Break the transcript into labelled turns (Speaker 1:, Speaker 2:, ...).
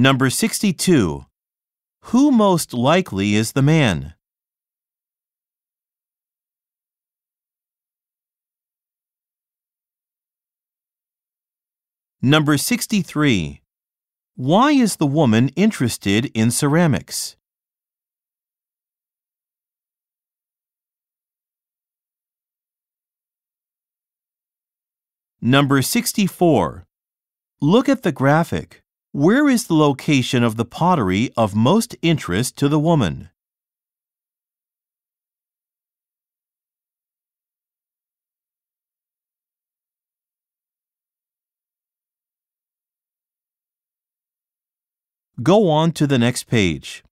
Speaker 1: Number 62. Who most likely is the man? Number 63. Why is the woman interested in ceramics? Number 64. Look at the graphic. Where is the location of the pottery of most interest to the woman? Go on to the next page.